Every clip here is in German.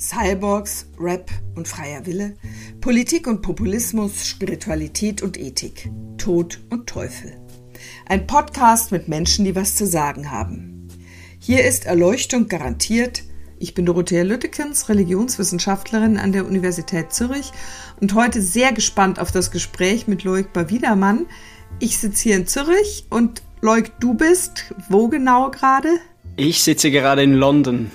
Cyborgs, Rap und freier Wille, Politik und Populismus, Spiritualität und Ethik, Tod und Teufel. Ein Podcast mit Menschen, die was zu sagen haben. Hier ist Erleuchtung garantiert. Ich bin Dorothea Lüttekens, Religionswissenschaftlerin an der Universität Zürich und heute sehr gespannt auf das Gespräch mit Loic Bawidermann. Ich sitze hier in Zürich und Loic, du bist wo genau gerade? Ich sitze gerade in London.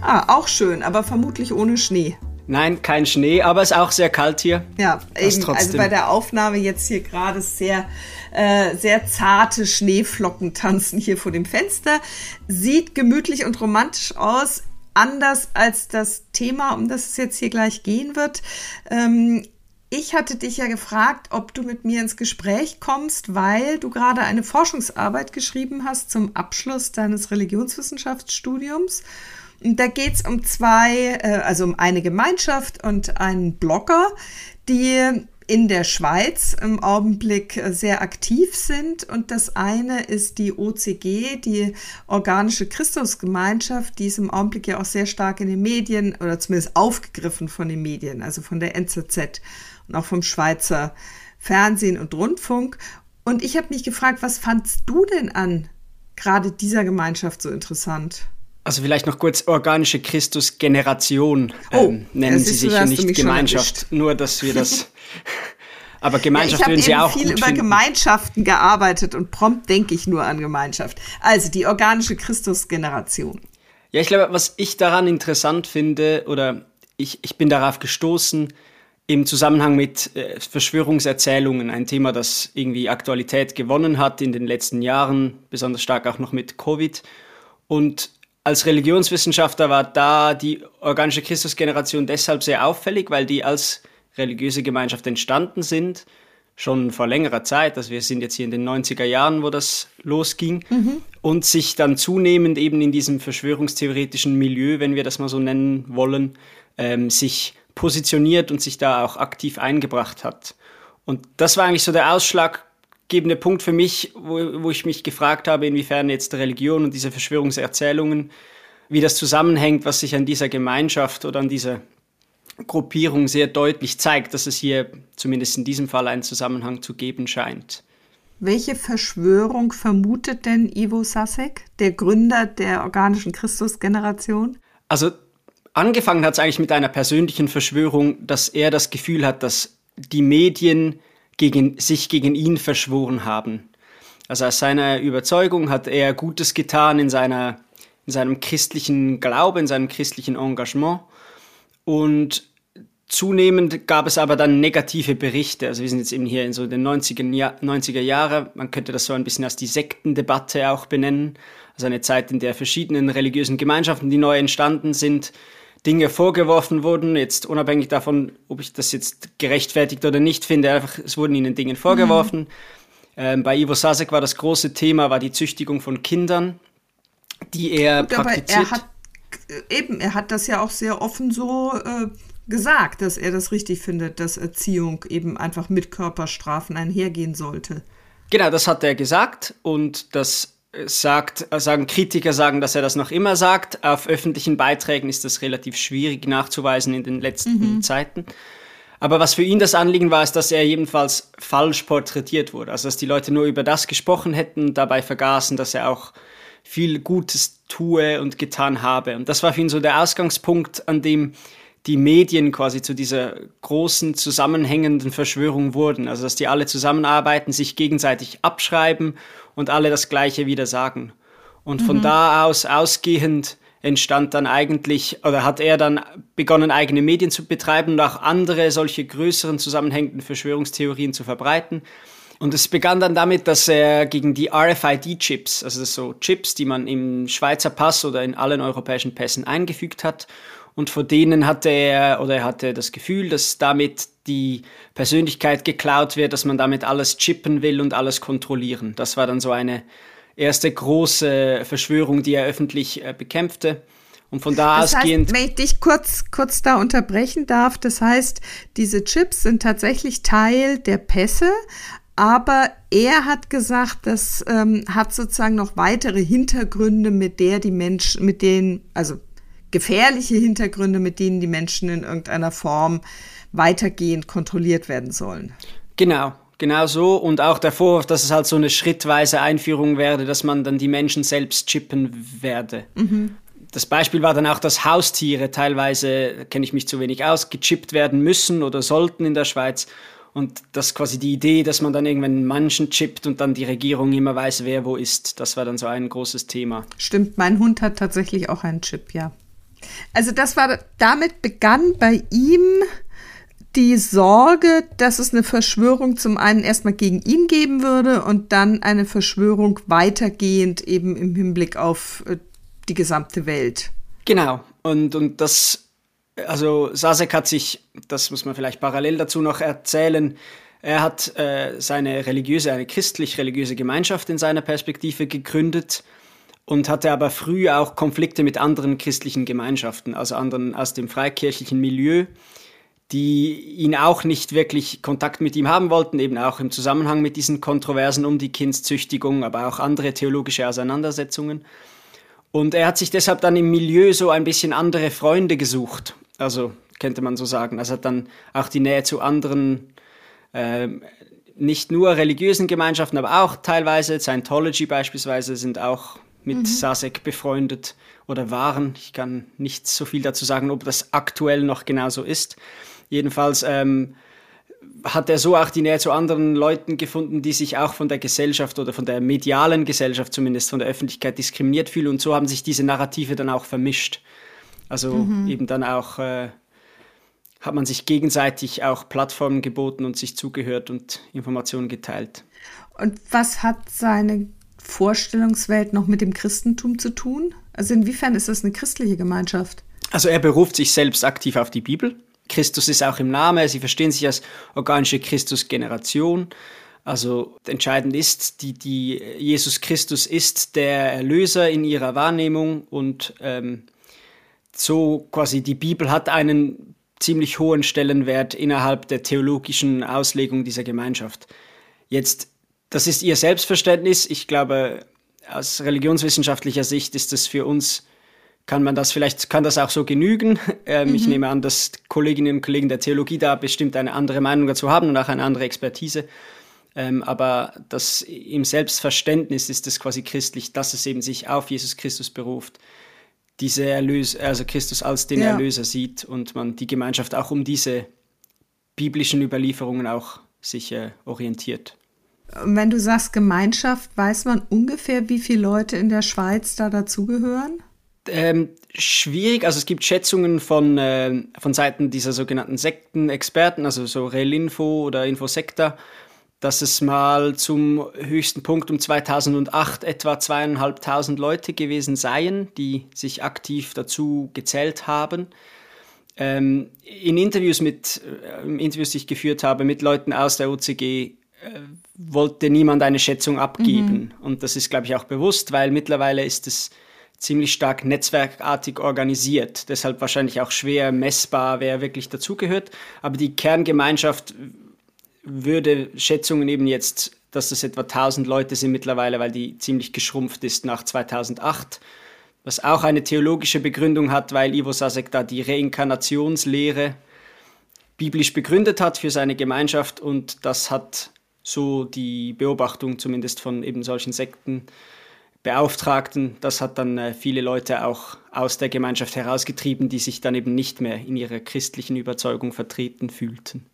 Ah, auch schön, aber vermutlich ohne Schnee. Nein, kein Schnee, aber es ist auch sehr kalt hier. Ja, eben, also bei der Aufnahme jetzt hier gerade sehr, äh, sehr zarte Schneeflocken tanzen hier vor dem Fenster. Sieht gemütlich und romantisch aus, anders als das Thema, um das es jetzt hier gleich gehen wird. Ähm, ich hatte dich ja gefragt, ob du mit mir ins Gespräch kommst, weil du gerade eine Forschungsarbeit geschrieben hast zum Abschluss deines Religionswissenschaftsstudiums. Da geht es um zwei, äh, also um eine Gemeinschaft und einen Blogger, die in der Schweiz im Augenblick sehr aktiv sind. Und das eine ist die OCG, die Organische Christusgemeinschaft, die ist im Augenblick ja auch sehr stark in den Medien oder zumindest aufgegriffen von den Medien, also von der NZZ und auch vom Schweizer Fernsehen und Rundfunk. Und ich habe mich gefragt, was fandst du denn an gerade dieser Gemeinschaft so interessant? Also vielleicht noch kurz organische Christusgeneration oh, ähm, nennen Sie sich und nicht Gemeinschaft. Nur, dass wir das. Aber Gemeinschaft ja, würden Sie auch. Ich habe viel über finden. Gemeinschaften gearbeitet und prompt denke ich nur an Gemeinschaft. Also die organische Christusgeneration. Ja, ich glaube, was ich daran interessant finde, oder ich, ich bin darauf gestoßen, im Zusammenhang mit äh, Verschwörungserzählungen, ein Thema, das irgendwie Aktualität gewonnen hat in den letzten Jahren, besonders stark auch noch mit Covid. Und als Religionswissenschaftler war da die organische Christusgeneration deshalb sehr auffällig, weil die als religiöse Gemeinschaft entstanden sind, schon vor längerer Zeit, also wir sind jetzt hier in den 90er Jahren, wo das losging, mhm. und sich dann zunehmend eben in diesem verschwörungstheoretischen Milieu, wenn wir das mal so nennen wollen, ähm, sich positioniert und sich da auch aktiv eingebracht hat. Und das war eigentlich so der Ausschlag, ausschlaggebende Punkt für mich, wo, wo ich mich gefragt habe, inwiefern jetzt Religion und diese Verschwörungserzählungen, wie das zusammenhängt, was sich an dieser Gemeinschaft oder an dieser Gruppierung sehr deutlich zeigt, dass es hier zumindest in diesem Fall einen Zusammenhang zu geben scheint. Welche Verschwörung vermutet denn Ivo Sasek, der Gründer der organischen Christusgeneration? Also angefangen hat es eigentlich mit einer persönlichen Verschwörung, dass er das Gefühl hat, dass die Medien gegen, sich gegen ihn verschworen haben. Also aus seiner Überzeugung hat er Gutes getan in, seiner, in seinem christlichen Glauben, in seinem christlichen Engagement. Und zunehmend gab es aber dann negative Berichte. Also wir sind jetzt eben hier in so den 90er, Jahr, 90er Jahre. Man könnte das so ein bisschen als die Sektendebatte auch benennen. Also eine Zeit, in der verschiedenen religiösen Gemeinschaften, die neu entstanden sind, Dinge vorgeworfen wurden, jetzt unabhängig davon, ob ich das jetzt gerechtfertigt oder nicht finde, einfach, es wurden ihnen Dinge vorgeworfen. Mhm. Ähm, bei Ivo Sasek war das große Thema, war die Züchtigung von Kindern, die er Gut, praktiziert. er hat, eben, er hat das ja auch sehr offen so äh, gesagt, dass er das richtig findet, dass Erziehung eben einfach mit Körperstrafen einhergehen sollte. Genau, das hat er gesagt und das sagt, sagen Kritiker sagen, dass er das noch immer sagt. Auf öffentlichen Beiträgen ist das relativ schwierig nachzuweisen in den letzten mhm. Zeiten. Aber was für ihn das Anliegen war, ist, dass er jedenfalls falsch porträtiert wurde. Also, dass die Leute nur über das gesprochen hätten, dabei vergaßen, dass er auch viel Gutes tue und getan habe. Und das war für ihn so der Ausgangspunkt, an dem die Medien quasi zu dieser großen zusammenhängenden Verschwörung wurden. Also dass die alle zusammenarbeiten, sich gegenseitig abschreiben und alle das Gleiche wieder sagen. Und von mhm. da aus ausgehend entstand dann eigentlich, oder hat er dann begonnen, eigene Medien zu betreiben und auch andere solche größeren zusammenhängenden Verschwörungstheorien zu verbreiten. Und es begann dann damit, dass er gegen die RFID-Chips, also so Chips, die man im Schweizer Pass oder in allen europäischen Pässen eingefügt hat, und vor denen hatte er oder er hatte das Gefühl, dass damit die Persönlichkeit geklaut wird, dass man damit alles chippen will und alles kontrollieren. Das war dann so eine erste große Verschwörung, die er öffentlich äh, bekämpfte. Und von da das ausgehend. Heißt, wenn ich dich kurz, kurz da unterbrechen darf, das heißt, diese Chips sind tatsächlich Teil der Pässe, aber er hat gesagt, das ähm, hat sozusagen noch weitere Hintergründe, mit der die Menschen, mit denen, also gefährliche Hintergründe, mit denen die Menschen in irgendeiner Form weitergehend kontrolliert werden sollen. Genau, genau so. Und auch der Vorwurf, dass es halt so eine schrittweise Einführung werde, dass man dann die Menschen selbst chippen werde. Mhm. Das Beispiel war dann auch, dass Haustiere teilweise, kenne ich mich zu wenig aus, gechippt werden müssen oder sollten in der Schweiz. Und das quasi die Idee, dass man dann irgendwann einen Menschen chippt und dann die Regierung immer weiß, wer wo ist. Das war dann so ein großes Thema. Stimmt, mein Hund hat tatsächlich auch einen Chip, ja. Also das war, damit begann bei ihm die Sorge, dass es eine Verschwörung zum einen erstmal gegen ihn geben würde und dann eine Verschwörung weitergehend eben im Hinblick auf äh, die gesamte Welt. Genau. Und, und das also Sasek hat sich, das muss man vielleicht parallel dazu noch erzählen, er hat äh, seine religiöse, eine christlich-religiöse Gemeinschaft in seiner Perspektive gegründet und hatte aber früh auch Konflikte mit anderen christlichen Gemeinschaften, also anderen aus dem freikirchlichen Milieu, die ihn auch nicht wirklich Kontakt mit ihm haben wollten, eben auch im Zusammenhang mit diesen Kontroversen um die Kindszüchtigung, aber auch andere theologische Auseinandersetzungen. Und er hat sich deshalb dann im Milieu so ein bisschen andere Freunde gesucht also könnte man so sagen. Also hat dann auch die Nähe zu anderen, äh, nicht nur religiösen Gemeinschaften, aber auch teilweise, Scientology beispielsweise, sind auch mit mhm. Sasek befreundet oder waren. Ich kann nicht so viel dazu sagen, ob das aktuell noch genauso ist. Jedenfalls ähm, hat er so auch die Nähe zu anderen Leuten gefunden, die sich auch von der Gesellschaft oder von der medialen Gesellschaft zumindest von der Öffentlichkeit diskriminiert fühlen. Und so haben sich diese Narrative dann auch vermischt. Also mhm. eben dann auch äh, hat man sich gegenseitig auch Plattformen geboten und sich zugehört und Informationen geteilt. Und was hat seine Vorstellungswelt noch mit dem Christentum zu tun? Also inwiefern ist das eine christliche Gemeinschaft? Also er beruft sich selbst aktiv auf die Bibel. Christus ist auch im Namen. Sie verstehen sich als organische Christusgeneration. Also entscheidend ist, die, die Jesus Christus ist der Erlöser in ihrer Wahrnehmung und ähm, so quasi die Bibel hat einen ziemlich hohen Stellenwert innerhalb der theologischen Auslegung dieser Gemeinschaft. Jetzt, das ist ihr Selbstverständnis. Ich glaube, aus religionswissenschaftlicher Sicht ist das für uns, kann man das vielleicht, kann das auch so genügen. Ähm, mhm. Ich nehme an, dass Kolleginnen und Kollegen der Theologie da bestimmt eine andere Meinung dazu haben und auch eine andere Expertise. Ähm, aber das im Selbstverständnis ist es quasi christlich, dass es eben sich auf Jesus Christus beruft diese Erlös also Christus als den ja. Erlöser sieht und man die Gemeinschaft auch um diese biblischen Überlieferungen auch sich äh, orientiert. Wenn du sagst Gemeinschaft, weiß man ungefähr, wie viele Leute in der Schweiz da dazugehören? Ähm, schwierig, also es gibt Schätzungen von, äh, von Seiten dieser sogenannten Sektenexperten, also so Relinfo oder Infosecta, dass es mal zum höchsten Punkt um 2008 etwa zweieinhalbtausend Leute gewesen seien, die sich aktiv dazu gezählt haben. Ähm, in Interviews mit äh, Interviews, die ich geführt habe mit Leuten aus der OCG, wollte niemand eine Schätzung abgeben. Mhm. Und das ist, glaube ich, auch bewusst, weil mittlerweile ist es ziemlich stark netzwerkartig organisiert. Deshalb wahrscheinlich auch schwer messbar, wer wirklich dazugehört. Aber die Kerngemeinschaft würde Schätzungen eben jetzt, dass das etwa 1000 Leute sind mittlerweile, weil die ziemlich geschrumpft ist nach 2008, was auch eine theologische Begründung hat, weil Ivo Sasek da die Reinkarnationslehre biblisch begründet hat für seine Gemeinschaft und das hat so die Beobachtung zumindest von eben solchen Sektenbeauftragten, das hat dann äh, viele Leute auch aus der Gemeinschaft herausgetrieben, die sich dann eben nicht mehr in ihrer christlichen Überzeugung vertreten fühlten.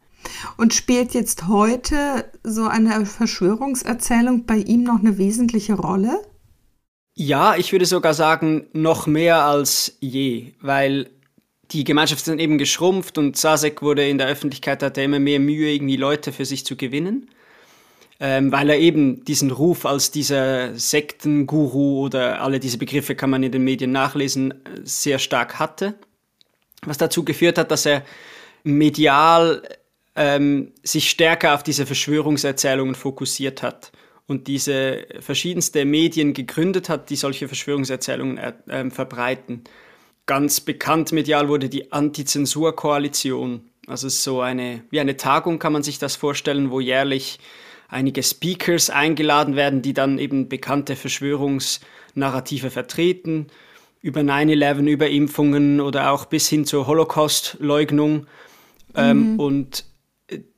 Und spielt jetzt heute so eine Verschwörungserzählung bei ihm noch eine wesentliche Rolle? Ja, ich würde sogar sagen, noch mehr als je, weil die Gemeinschaft ist eben geschrumpft und Sasek wurde in der Öffentlichkeit, hatte immer mehr Mühe, irgendwie Leute für sich zu gewinnen, ähm, weil er eben diesen Ruf als dieser Sektenguru oder alle diese Begriffe kann man in den Medien nachlesen, sehr stark hatte. Was dazu geführt hat, dass er medial ähm, sich stärker auf diese Verschwörungserzählungen fokussiert hat und diese verschiedenste Medien gegründet hat, die solche Verschwörungserzählungen äh, verbreiten. Ganz bekannt medial wurde die Antizensur-Koalition. Also so eine, wie eine Tagung kann man sich das vorstellen, wo jährlich einige Speakers eingeladen werden, die dann eben bekannte Verschwörungsnarrative vertreten. über 9-11, über Impfungen oder auch bis hin zur Holocaust-Leugnung. Ähm, mhm. Und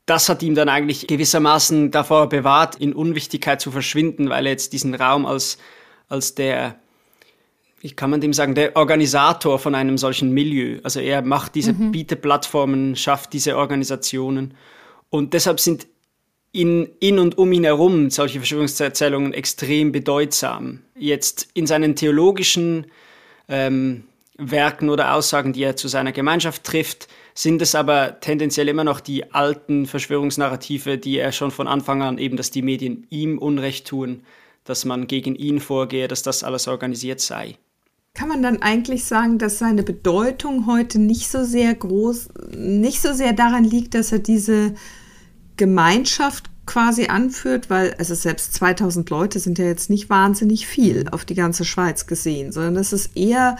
das hat ihm dann eigentlich gewissermaßen davor bewahrt, in Unwichtigkeit zu verschwinden, weil er jetzt diesen Raum als, als der, wie kann man dem sagen, der Organisator von einem solchen Milieu. Also er macht diese, mhm. bietet Plattformen, schafft diese Organisationen. Und deshalb sind in, in und um ihn herum solche Verschwörungserzählungen extrem bedeutsam. Jetzt in seinen theologischen ähm, Werken oder Aussagen, die er zu seiner Gemeinschaft trifft, sind es aber tendenziell immer noch die alten Verschwörungsnarrative, die er schon von Anfang an eben, dass die Medien ihm Unrecht tun, dass man gegen ihn vorgehe, dass das alles organisiert sei. Kann man dann eigentlich sagen, dass seine Bedeutung heute nicht so sehr groß, nicht so sehr daran liegt, dass er diese Gemeinschaft quasi anführt, weil also selbst 2000 Leute sind ja jetzt nicht wahnsinnig viel auf die ganze Schweiz gesehen, sondern dass es eher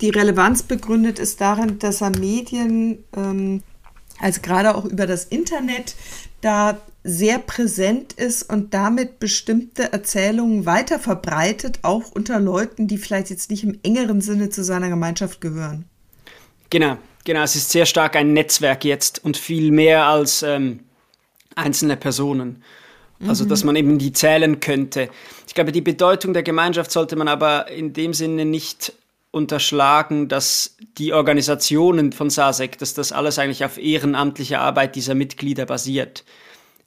die Relevanz begründet ist darin, dass er Medien, ähm, also gerade auch über das Internet, da sehr präsent ist und damit bestimmte Erzählungen weiter verbreitet, auch unter Leuten, die vielleicht jetzt nicht im engeren Sinne zu seiner Gemeinschaft gehören. Genau, genau. Es ist sehr stark ein Netzwerk jetzt und viel mehr als ähm, einzelne Personen. Also, dass man eben die zählen könnte. Ich glaube, die Bedeutung der Gemeinschaft sollte man aber in dem Sinne nicht unterschlagen, dass die Organisationen von SASEC, dass das alles eigentlich auf ehrenamtlicher Arbeit dieser Mitglieder basiert.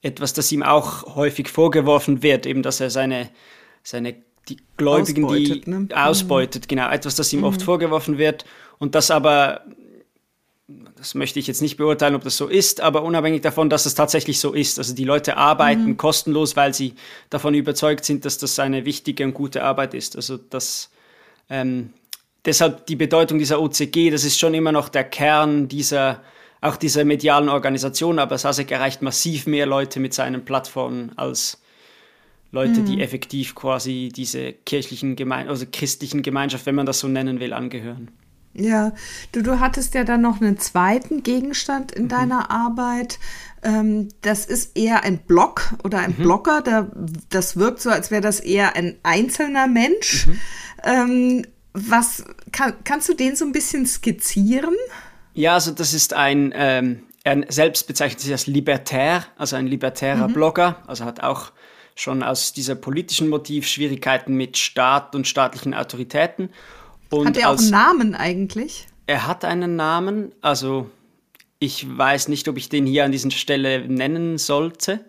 Etwas, das ihm auch häufig vorgeworfen wird, eben dass er seine, seine die Gläubigen, ausbeutet, die ne? ausbeutet, genau, etwas, das ihm mhm. oft vorgeworfen wird und das aber, das möchte ich jetzt nicht beurteilen, ob das so ist, aber unabhängig davon, dass es tatsächlich so ist. Also die Leute arbeiten mhm. kostenlos, weil sie davon überzeugt sind, dass das eine wichtige und gute Arbeit ist. Also das ähm, deshalb die Bedeutung dieser OCG, das ist schon immer noch der Kern dieser, auch dieser medialen Organisation, aber Sasek erreicht massiv mehr Leute mit seinen Plattformen als Leute, mhm. die effektiv quasi diese kirchlichen Gemein also christlichen Gemeinschaft, wenn man das so nennen will, angehören. Ja, du, du hattest ja dann noch einen zweiten Gegenstand in mhm. deiner Arbeit. Ähm, das ist eher ein Blog oder ein mhm. Blogger. Der, das wirkt so, als wäre das eher ein einzelner Mensch. Mhm. Ähm, was kann, kannst du den so ein bisschen skizzieren? Ja, also das ist ein, ähm, er selbst bezeichnet sich als libertär, also ein libertärer mhm. Blogger, also hat auch schon aus dieser politischen Motiv Schwierigkeiten mit Staat und staatlichen Autoritäten. Und hat er auch einen Namen eigentlich? Er hat einen Namen, also ich weiß nicht, ob ich den hier an dieser Stelle nennen sollte.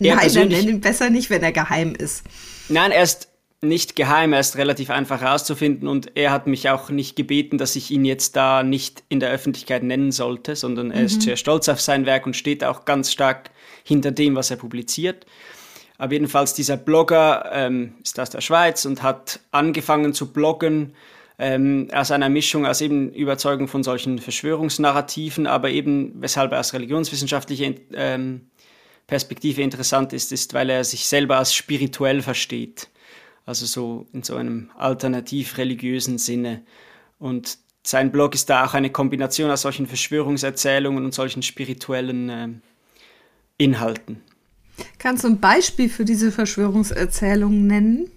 Er Nein, dann nenn ihn besser nicht, wenn er geheim ist. Nein, er ist nicht geheim, er ist relativ einfach herauszufinden und er hat mich auch nicht gebeten, dass ich ihn jetzt da nicht in der Öffentlichkeit nennen sollte, sondern er mhm. ist sehr stolz auf sein Werk und steht auch ganz stark hinter dem, was er publiziert. Aber jedenfalls dieser Blogger ähm, ist aus der Schweiz und hat angefangen zu bloggen ähm, aus einer Mischung aus eben Überzeugung von solchen Verschwörungsnarrativen, aber eben weshalb er aus religionswissenschaftlicher ähm, Perspektive interessant ist, ist, weil er sich selber als spirituell versteht also so in so einem alternativ-religiösen Sinne. Und sein Blog ist da auch eine Kombination aus solchen Verschwörungserzählungen und solchen spirituellen äh, Inhalten. Kannst du ein Beispiel für diese Verschwörungserzählungen nennen?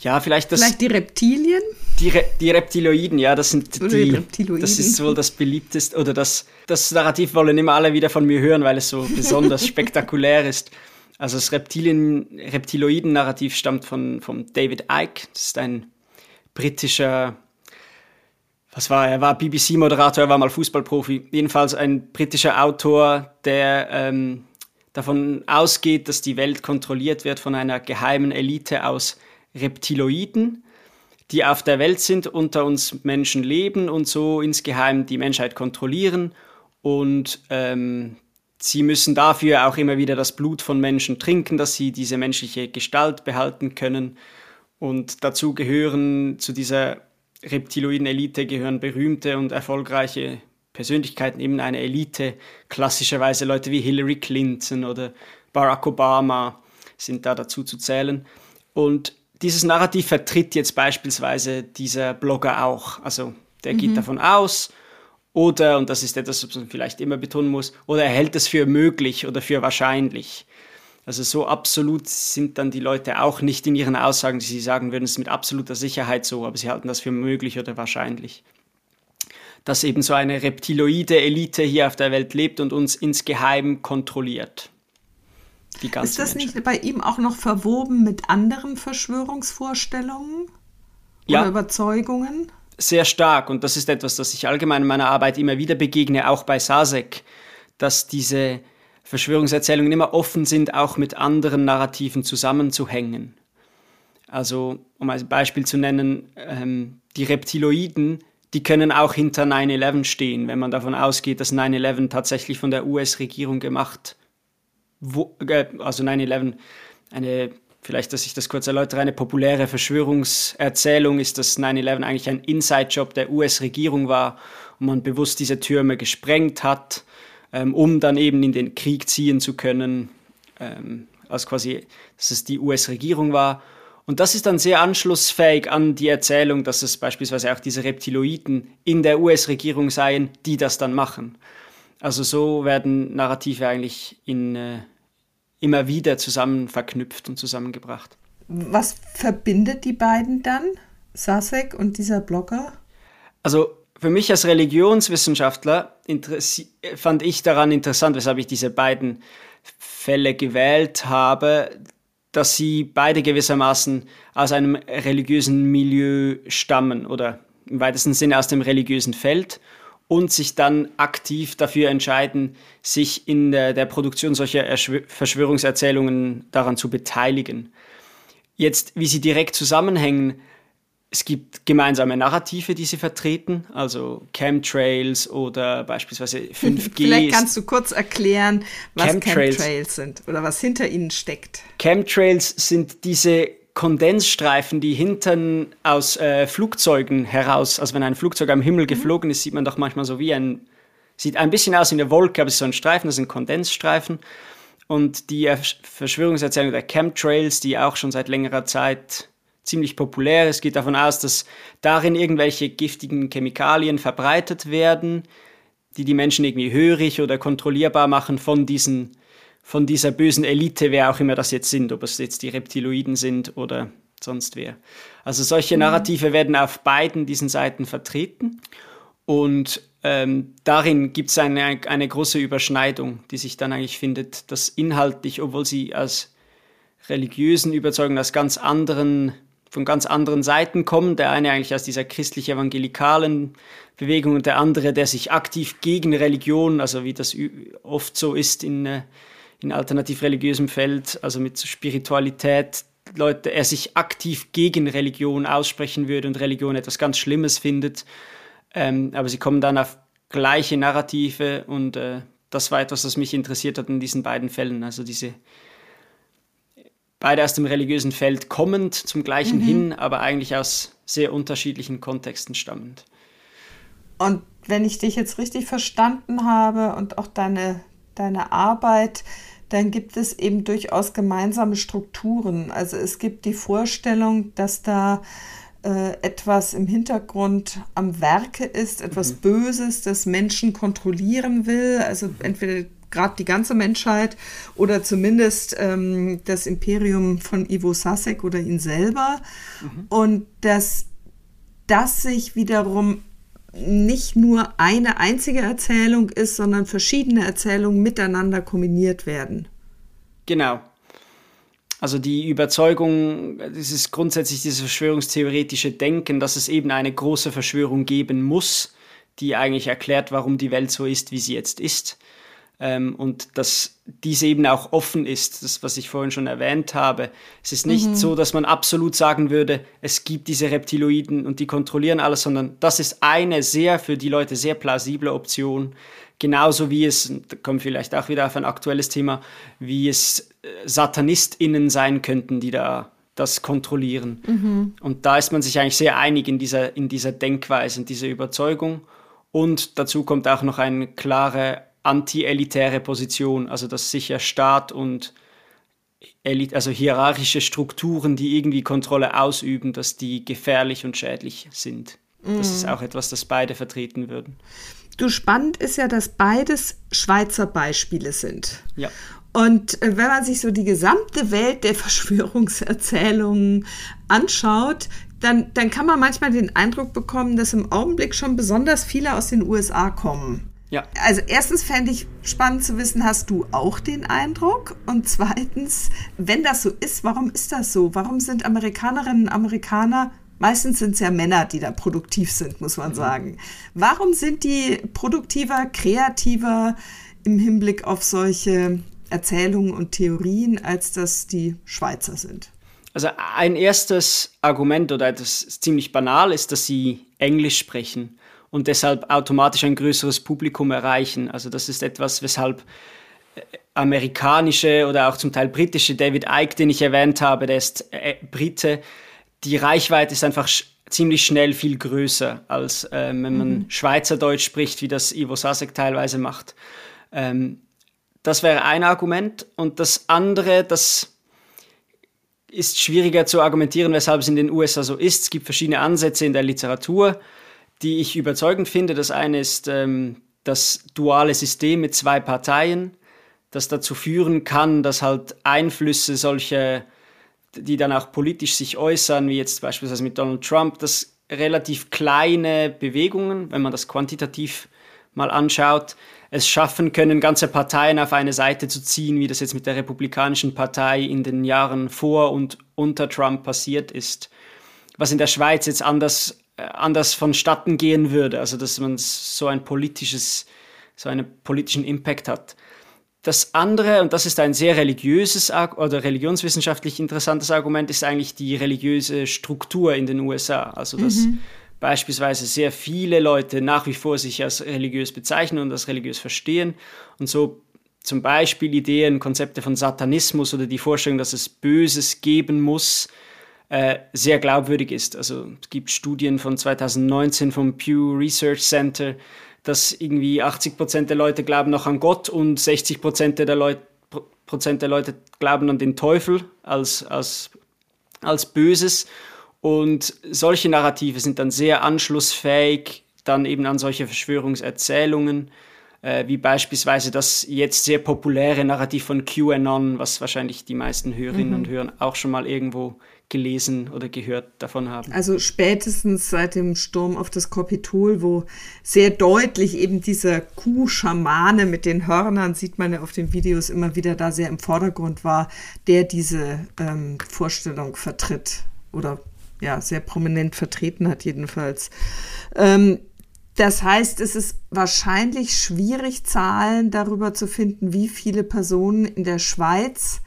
Ja, vielleicht das. Vielleicht die Reptilien? Die, Re die Reptiloiden, ja, das sind die. die Reptiloiden. Das ist wohl das beliebteste oder das, das Narrativ wollen immer alle wieder von mir hören, weil es so besonders spektakulär ist. Also das Reptiloiden-Narrativ stammt von, von David Icke. Das ist ein britischer, was war er? Er war BBC-Moderator, er war mal Fußballprofi. Jedenfalls ein britischer Autor, der ähm, davon ausgeht, dass die Welt kontrolliert wird von einer geheimen Elite aus Reptiloiden, die auf der Welt sind, unter uns Menschen leben und so insgeheim die Menschheit kontrollieren und ähm, Sie müssen dafür auch immer wieder das Blut von Menschen trinken, dass sie diese menschliche Gestalt behalten können. Und dazu gehören, zu dieser reptiloiden Elite gehören berühmte und erfolgreiche Persönlichkeiten, eben eine Elite, klassischerweise Leute wie Hillary Clinton oder Barack Obama sind da dazu zu zählen. Und dieses Narrativ vertritt jetzt beispielsweise dieser Blogger auch. Also der mhm. geht davon aus, oder, und das ist etwas, was man vielleicht immer betonen muss, oder er hält es für möglich oder für wahrscheinlich, Also so absolut sind dann die Leute auch nicht in ihren Aussagen, die sie sagen würden, es ist mit absoluter Sicherheit so, aber sie halten das für möglich oder wahrscheinlich. Dass eben so eine reptiloide Elite hier auf der Welt lebt und uns insgeheim kontrolliert. Ist das Menschheit. nicht bei ihm auch noch verwoben mit anderen Verschwörungsvorstellungen oder ja. Überzeugungen? Sehr stark und das ist etwas, das ich allgemein in meiner Arbeit immer wieder begegne, auch bei Sasek, dass diese Verschwörungserzählungen immer offen sind, auch mit anderen Narrativen zusammenzuhängen. Also, um ein Beispiel zu nennen, ähm, die Reptiloiden, die können auch hinter 9-11 stehen, wenn man davon ausgeht, dass 9-11 tatsächlich von der US-Regierung gemacht wurde. Äh, also 9-11, eine, vielleicht, dass ich das kurz erläutere, eine populäre Verschwörungserzählung ist, dass 9-11 eigentlich ein Inside-Job der US-Regierung war und man bewusst diese Türme gesprengt hat ähm, um dann eben in den Krieg ziehen zu können, ähm, als quasi, dass es die US-Regierung war. Und das ist dann sehr anschlussfähig an die Erzählung, dass es beispielsweise auch diese Reptiloiden in der US-Regierung seien, die das dann machen. Also so werden Narrative eigentlich in, äh, immer wieder zusammen verknüpft und zusammengebracht. Was verbindet die beiden dann, Sasek und dieser Blogger? Also für mich als Religionswissenschaftler fand ich daran interessant, weshalb ich diese beiden Fälle gewählt habe, dass sie beide gewissermaßen aus einem religiösen Milieu stammen oder im weitesten Sinne aus dem religiösen Feld und sich dann aktiv dafür entscheiden, sich in der, der Produktion solcher Erschw Verschwörungserzählungen daran zu beteiligen. Jetzt, wie sie direkt zusammenhängen, es gibt gemeinsame Narrative, die sie vertreten, also Chemtrails oder beispielsweise 5G. Vielleicht kannst du kurz erklären, was Chemtrails, Chemtrails sind oder was hinter ihnen steckt. Chemtrails sind diese Kondensstreifen, die hinten aus äh, Flugzeugen heraus, also wenn ein Flugzeug am Himmel mhm. geflogen ist, sieht man doch manchmal so wie ein, sieht ein bisschen aus wie eine Wolke, aber es ist so ein Streifen, das sind Kondensstreifen. Und die Verschwörungserzählung der Chemtrails, die auch schon seit längerer Zeit ziemlich populär. Es geht davon aus, dass darin irgendwelche giftigen Chemikalien verbreitet werden, die die Menschen irgendwie hörig oder kontrollierbar machen von diesen von dieser bösen Elite, wer auch immer das jetzt sind, ob es jetzt die Reptiloiden sind oder sonst wer. Also solche mhm. Narrative werden auf beiden diesen Seiten vertreten und ähm, darin gibt es eine, eine große Überschneidung, die sich dann eigentlich findet, dass inhaltlich, obwohl sie als religiösen Überzeugungen aus ganz anderen von ganz anderen Seiten kommen. Der eine eigentlich aus dieser christlich-evangelikalen Bewegung und der andere, der sich aktiv gegen Religion, also wie das oft so ist in, in alternativ-religiösem Feld, also mit Spiritualität, Leute, er sich aktiv gegen Religion aussprechen würde und Religion etwas ganz Schlimmes findet. Ähm, aber sie kommen dann auf gleiche Narrative und äh, das war etwas, was mich interessiert hat in diesen beiden Fällen. Also diese beide aus dem religiösen Feld kommend zum gleichen mhm. hin, aber eigentlich aus sehr unterschiedlichen Kontexten stammend. Und wenn ich dich jetzt richtig verstanden habe und auch deine, deine Arbeit, dann gibt es eben durchaus gemeinsame Strukturen. Also es gibt die Vorstellung, dass da äh, etwas im Hintergrund am Werke ist, etwas mhm. Böses, das Menschen kontrollieren will. Also entweder gerade die ganze Menschheit oder zumindest ähm, das Imperium von Ivo Sasek oder ihn selber. Mhm. Und dass das sich wiederum nicht nur eine einzige Erzählung ist, sondern verschiedene Erzählungen miteinander kombiniert werden. Genau. Also die Überzeugung, das ist grundsätzlich dieses verschwörungstheoretische Denken, dass es eben eine große Verschwörung geben muss, die eigentlich erklärt, warum die Welt so ist, wie sie jetzt ist ähm, und dass diese eben auch offen ist, das, was ich vorhin schon erwähnt habe. Es ist nicht mhm. so, dass man absolut sagen würde, es gibt diese Reptiloiden und die kontrollieren alles, sondern das ist eine sehr für die Leute sehr plausible Option. Genauso wie es, da kommen vielleicht auch wieder auf ein aktuelles Thema, wie es äh, SatanistInnen sein könnten, die da das kontrollieren. Mhm. Und da ist man sich eigentlich sehr einig in dieser, in dieser Denkweise, in dieser Überzeugung. Und dazu kommt auch noch eine klare anti-elitäre Position, also dass sicher Staat und Elit also hierarchische Strukturen, die irgendwie Kontrolle ausüben, dass die gefährlich und schädlich sind. Mm. Das ist mhm. auch etwas, das beide vertreten würden. Du spannend ist ja, dass beides Schweizer Beispiele sind. Ja. Und äh, wenn man sich so die gesamte Welt der Verschwörungserzählungen anschaut, dann, dann kann man manchmal den Eindruck bekommen, dass im Augenblick schon besonders viele aus den USA kommen. Ja. Also erstens fände ich spannend zu wissen, hast du auch den Eindruck? Und zweitens, wenn das so ist, warum ist das so? Warum sind Amerikanerinnen und Amerikaner, meistens sind es ja Männer, die da produktiv sind, muss man mhm. sagen. Warum sind die produktiver, kreativer im Hinblick auf solche Erzählungen und Theorien, als dass die Schweizer sind? Also ein erstes Argument oder etwas ziemlich banal ist, dass sie Englisch sprechen und deshalb automatisch ein größeres Publikum erreichen. Also das ist etwas, weshalb äh, amerikanische oder auch zum Teil britische David Icke, den ich erwähnt habe, der ist äh, Brite, die Reichweite ist einfach sch ziemlich schnell viel größer, als äh, wenn man mhm. Schweizerdeutsch spricht, wie das Ivo Sasek teilweise macht. Ähm, das wäre ein Argument. Und das andere, das ist schwieriger zu argumentieren, weshalb es in den USA so ist. Es gibt verschiedene Ansätze in der Literatur die ich überzeugend finde. Das eine ist ähm, das duale System mit zwei Parteien, das dazu führen kann, dass halt Einflüsse solche, die dann auch politisch sich äußern, wie jetzt beispielsweise mit Donald Trump, dass relativ kleine Bewegungen, wenn man das quantitativ mal anschaut, es schaffen können, ganze Parteien auf eine Seite zu ziehen, wie das jetzt mit der Republikanischen Partei in den Jahren vor und unter Trump passiert ist. Was in der Schweiz jetzt anders anders vonstatten gehen würde, also dass man so ein politisches, so einen politischen Impact hat. Das andere, und das ist ein sehr religiöses oder religionswissenschaftlich interessantes Argument, ist eigentlich die religiöse Struktur in den USA. Also dass mhm. beispielsweise sehr viele Leute nach wie vor sich als religiös bezeichnen und als religiös verstehen und so zum Beispiel Ideen, Konzepte von Satanismus oder die Vorstellung, dass es Böses geben muss, äh, sehr glaubwürdig ist. Also es gibt Studien von 2019 vom Pew Research Center, dass irgendwie 80 Prozent der Leute glauben noch an Gott und 60 Prozent der, Leut der Leute glauben an den Teufel als, als, als Böses. Und solche Narrative sind dann sehr anschlussfähig, dann eben an solche Verschwörungserzählungen, äh, wie beispielsweise das jetzt sehr populäre Narrativ von QAnon, was wahrscheinlich die meisten Hörerinnen mhm. und Hörer auch schon mal irgendwo gelesen oder gehört davon haben. Also spätestens seit dem Sturm auf das Kapitol, wo sehr deutlich eben dieser Kuh-Schamane mit den Hörnern, sieht man ja auf den Videos immer wieder da sehr im Vordergrund war, der diese ähm, Vorstellung vertritt oder ja, sehr prominent vertreten hat jedenfalls. Ähm, das heißt, es ist wahrscheinlich schwierig, Zahlen darüber zu finden, wie viele Personen in der Schweiz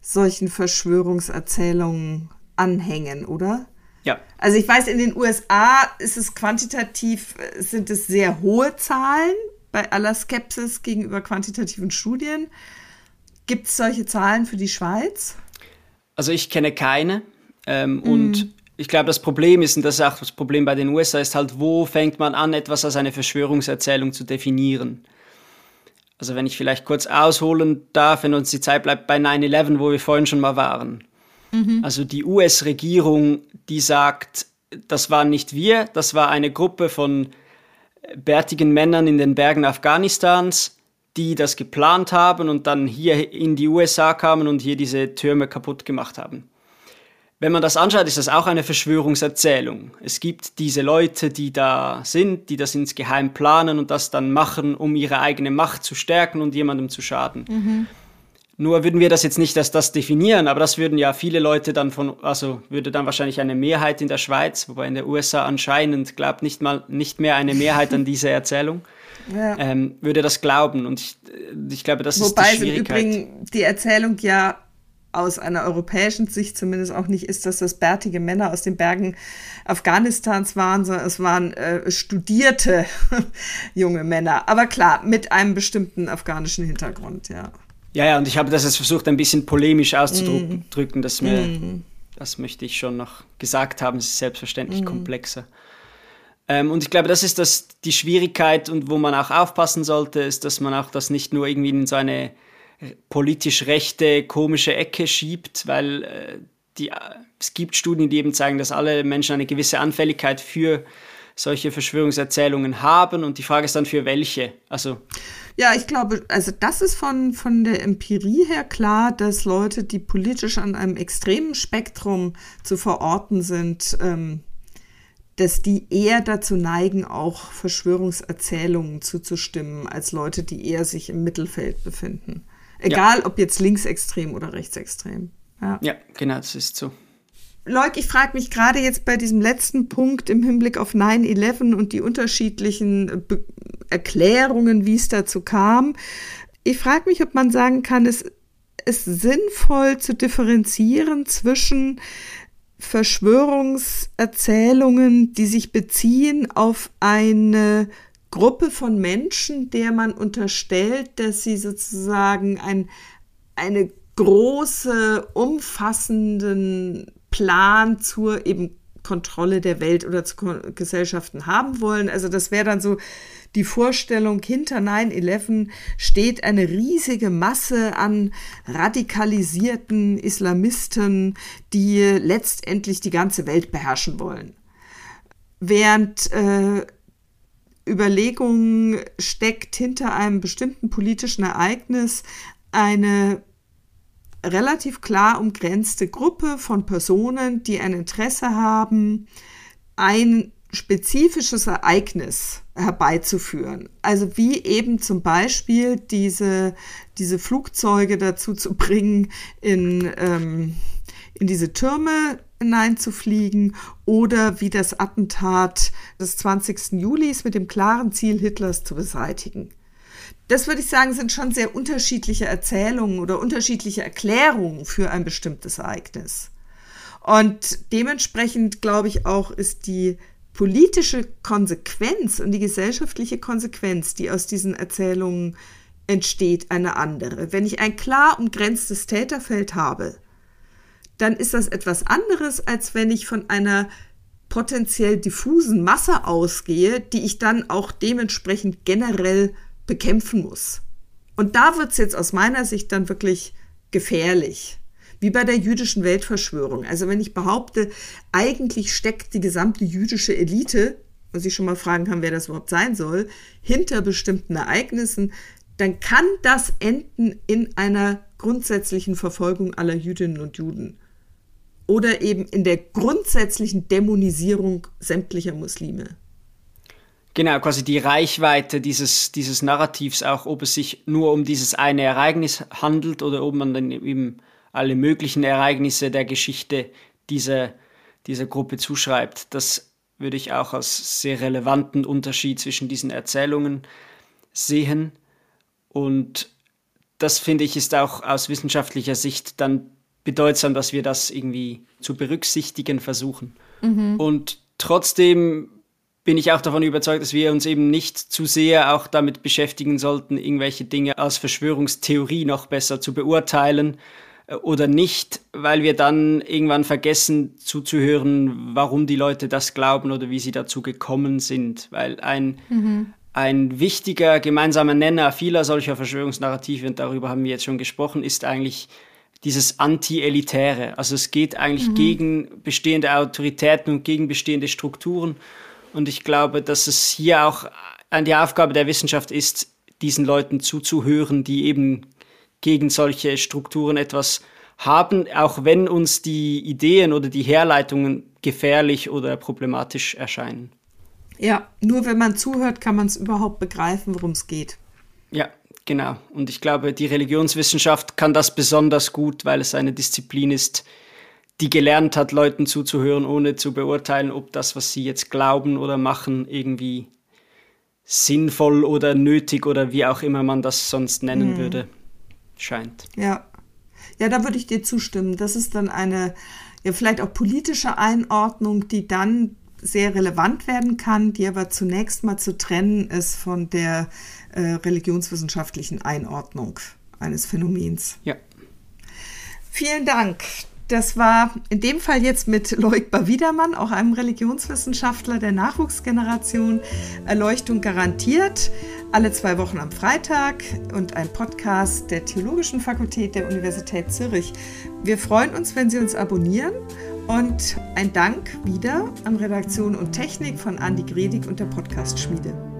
solchen Verschwörungserzählungen anhängen, oder? Ja. Also ich weiß, in den USA ist es quantitativ, sind es sehr hohe Zahlen bei aller Skepsis gegenüber quantitativen Studien. Gibt es solche Zahlen für die Schweiz? Also ich kenne keine. Ähm, mm. Und ich glaube, das Problem ist, und das ist auch das Problem bei den USA, ist halt, wo fängt man an, etwas als eine Verschwörungserzählung zu definieren? Also wenn ich vielleicht kurz ausholen darf, wenn uns die Zeit bleibt, bei 9-11, wo wir vorhin schon mal waren. Mhm. Also die US-Regierung, die sagt, das waren nicht wir, das war eine Gruppe von bärtigen Männern in den Bergen Afghanistans, die das geplant haben und dann hier in die USA kamen und hier diese Türme kaputt gemacht haben. Wenn man das anschaut, ist das auch eine Verschwörungserzählung. Es gibt diese Leute, die da sind, die das insgeheim planen und das dann machen, um ihre eigene Macht zu stärken und jemandem zu schaden. Mhm. Nur würden wir das jetzt nicht als das definieren, aber das würden ja viele Leute dann von, also würde dann wahrscheinlich eine Mehrheit in der Schweiz, wobei in der USA anscheinend glaubt nicht mal nicht mehr eine Mehrheit an diese Erzählung. Ja. Ähm, würde das glauben und ich, ich glaube, das Wobei ist die Schwierigkeit. Wobei im Übrigen die Erzählung ja aus einer europäischen Sicht zumindest auch nicht ist, dass das bärtige Männer aus den Bergen Afghanistans waren, sondern es waren äh, studierte junge Männer. Aber klar, mit einem bestimmten afghanischen Hintergrund, ja. Ja, ja, und ich habe das jetzt versucht, ein bisschen polemisch auszudrücken, mm. dass mir, mm. das möchte ich schon noch gesagt haben, es ist selbstverständlich mm. komplexer. Ähm, und ich glaube, das ist das, die Schwierigkeit und wo man auch aufpassen sollte, ist, dass man auch das nicht nur irgendwie in so eine politisch rechte, komische Ecke schiebt, weil äh, die, es gibt Studien, die eben zeigen, dass alle Menschen eine gewisse Anfälligkeit für solche Verschwörungserzählungen haben und die Frage ist dann für welche. Also ja, ich glaube, also das ist von, von der Empirie her klar, dass Leute, die politisch an einem extremen Spektrum zu verorten sind, ähm, dass die eher dazu neigen, auch Verschwörungserzählungen zuzustimmen, als Leute, die eher sich im Mittelfeld befinden. Egal, ja. ob jetzt linksextrem oder rechtsextrem. Ja, ja genau, das ist so. Leuk, ich frage mich gerade jetzt bei diesem letzten Punkt im Hinblick auf 9-11 und die unterschiedlichen Be Erklärungen, wie es dazu kam. Ich frage mich, ob man sagen kann, es ist sinnvoll zu differenzieren zwischen Verschwörungserzählungen, die sich beziehen auf eine Gruppe von Menschen, der man unterstellt, dass sie sozusagen ein, eine große, umfassenden Plan zur eben Kontrolle der Welt oder zu Gesellschaften haben wollen. Also das wäre dann so die Vorstellung, hinter 9-11 steht eine riesige Masse an radikalisierten Islamisten, die letztendlich die ganze Welt beherrschen wollen. Während äh, Überlegungen steckt hinter einem bestimmten politischen Ereignis eine relativ klar umgrenzte Gruppe von Personen, die ein Interesse haben, ein spezifisches Ereignis herbeizuführen. Also wie eben zum Beispiel diese, diese Flugzeuge dazu zu bringen, in, ähm, in diese Türme hineinzufliegen oder wie das Attentat des 20. Julis mit dem klaren Ziel, Hitlers zu beseitigen. Das würde ich sagen, sind schon sehr unterschiedliche Erzählungen oder unterschiedliche Erklärungen für ein bestimmtes Ereignis. Und dementsprechend glaube ich auch, ist die politische Konsequenz und die gesellschaftliche Konsequenz, die aus diesen Erzählungen entsteht, eine andere. Wenn ich ein klar umgrenztes Täterfeld habe, dann ist das etwas anderes, als wenn ich von einer potenziell diffusen Masse ausgehe, die ich dann auch dementsprechend generell bekämpfen muss. Und da wird es jetzt aus meiner Sicht dann wirklich gefährlich. Wie bei der jüdischen Weltverschwörung. Also wenn ich behaupte, eigentlich steckt die gesamte jüdische Elite, was ich schon mal fragen kann, wer das überhaupt sein soll, hinter bestimmten Ereignissen, dann kann das enden in einer grundsätzlichen Verfolgung aller Jüdinnen und Juden oder eben in der grundsätzlichen Dämonisierung sämtlicher Muslime. Genau, quasi die Reichweite dieses, dieses Narrativs, auch ob es sich nur um dieses eine Ereignis handelt oder ob man dann eben alle möglichen Ereignisse der Geschichte dieser, dieser Gruppe zuschreibt. Das würde ich auch als sehr relevanten Unterschied zwischen diesen Erzählungen sehen. Und das finde ich ist auch aus wissenschaftlicher Sicht dann bedeutsam, dass wir das irgendwie zu berücksichtigen versuchen. Mhm. Und trotzdem bin ich auch davon überzeugt, dass wir uns eben nicht zu sehr auch damit beschäftigen sollten, irgendwelche Dinge als Verschwörungstheorie noch besser zu beurteilen äh, oder nicht, weil wir dann irgendwann vergessen zuzuhören, warum die Leute das glauben oder wie sie dazu gekommen sind. Weil ein, mhm. ein wichtiger gemeinsamer Nenner vieler solcher Verschwörungsnarrative, und darüber haben wir jetzt schon gesprochen, ist eigentlich dieses Anti-Elitäre. Also es geht eigentlich mhm. gegen bestehende Autoritäten und gegen bestehende Strukturen. Und ich glaube, dass es hier auch an die Aufgabe der Wissenschaft ist, diesen Leuten zuzuhören, die eben gegen solche Strukturen etwas haben, auch wenn uns die Ideen oder die Herleitungen gefährlich oder problematisch erscheinen. Ja, nur wenn man zuhört, kann man es überhaupt begreifen, worum es geht. Ja, Genau. Und ich glaube, die Religionswissenschaft kann das besonders gut, weil es eine Disziplin ist, die gelernt hat, Leuten zuzuhören, ohne zu beurteilen, ob das, was sie jetzt glauben oder machen, irgendwie sinnvoll oder nötig oder wie auch immer man das sonst nennen hm. würde, scheint. Ja. Ja, da würde ich dir zustimmen. Das ist dann eine, ja, vielleicht auch politische Einordnung, die dann sehr relevant werden kann, die aber zunächst mal zu trennen ist von der äh, religionswissenschaftlichen Einordnung eines Phänomens. Ja. Vielen Dank. Das war in dem Fall jetzt mit Loic Bawidermann, auch einem Religionswissenschaftler der Nachwuchsgeneration, Erleuchtung garantiert. Alle zwei Wochen am Freitag und ein Podcast der Theologischen Fakultät der Universität Zürich. Wir freuen uns, wenn Sie uns abonnieren und ein Dank wieder an Redaktion und Technik von Andi Gredig und der Podcast Schmiede.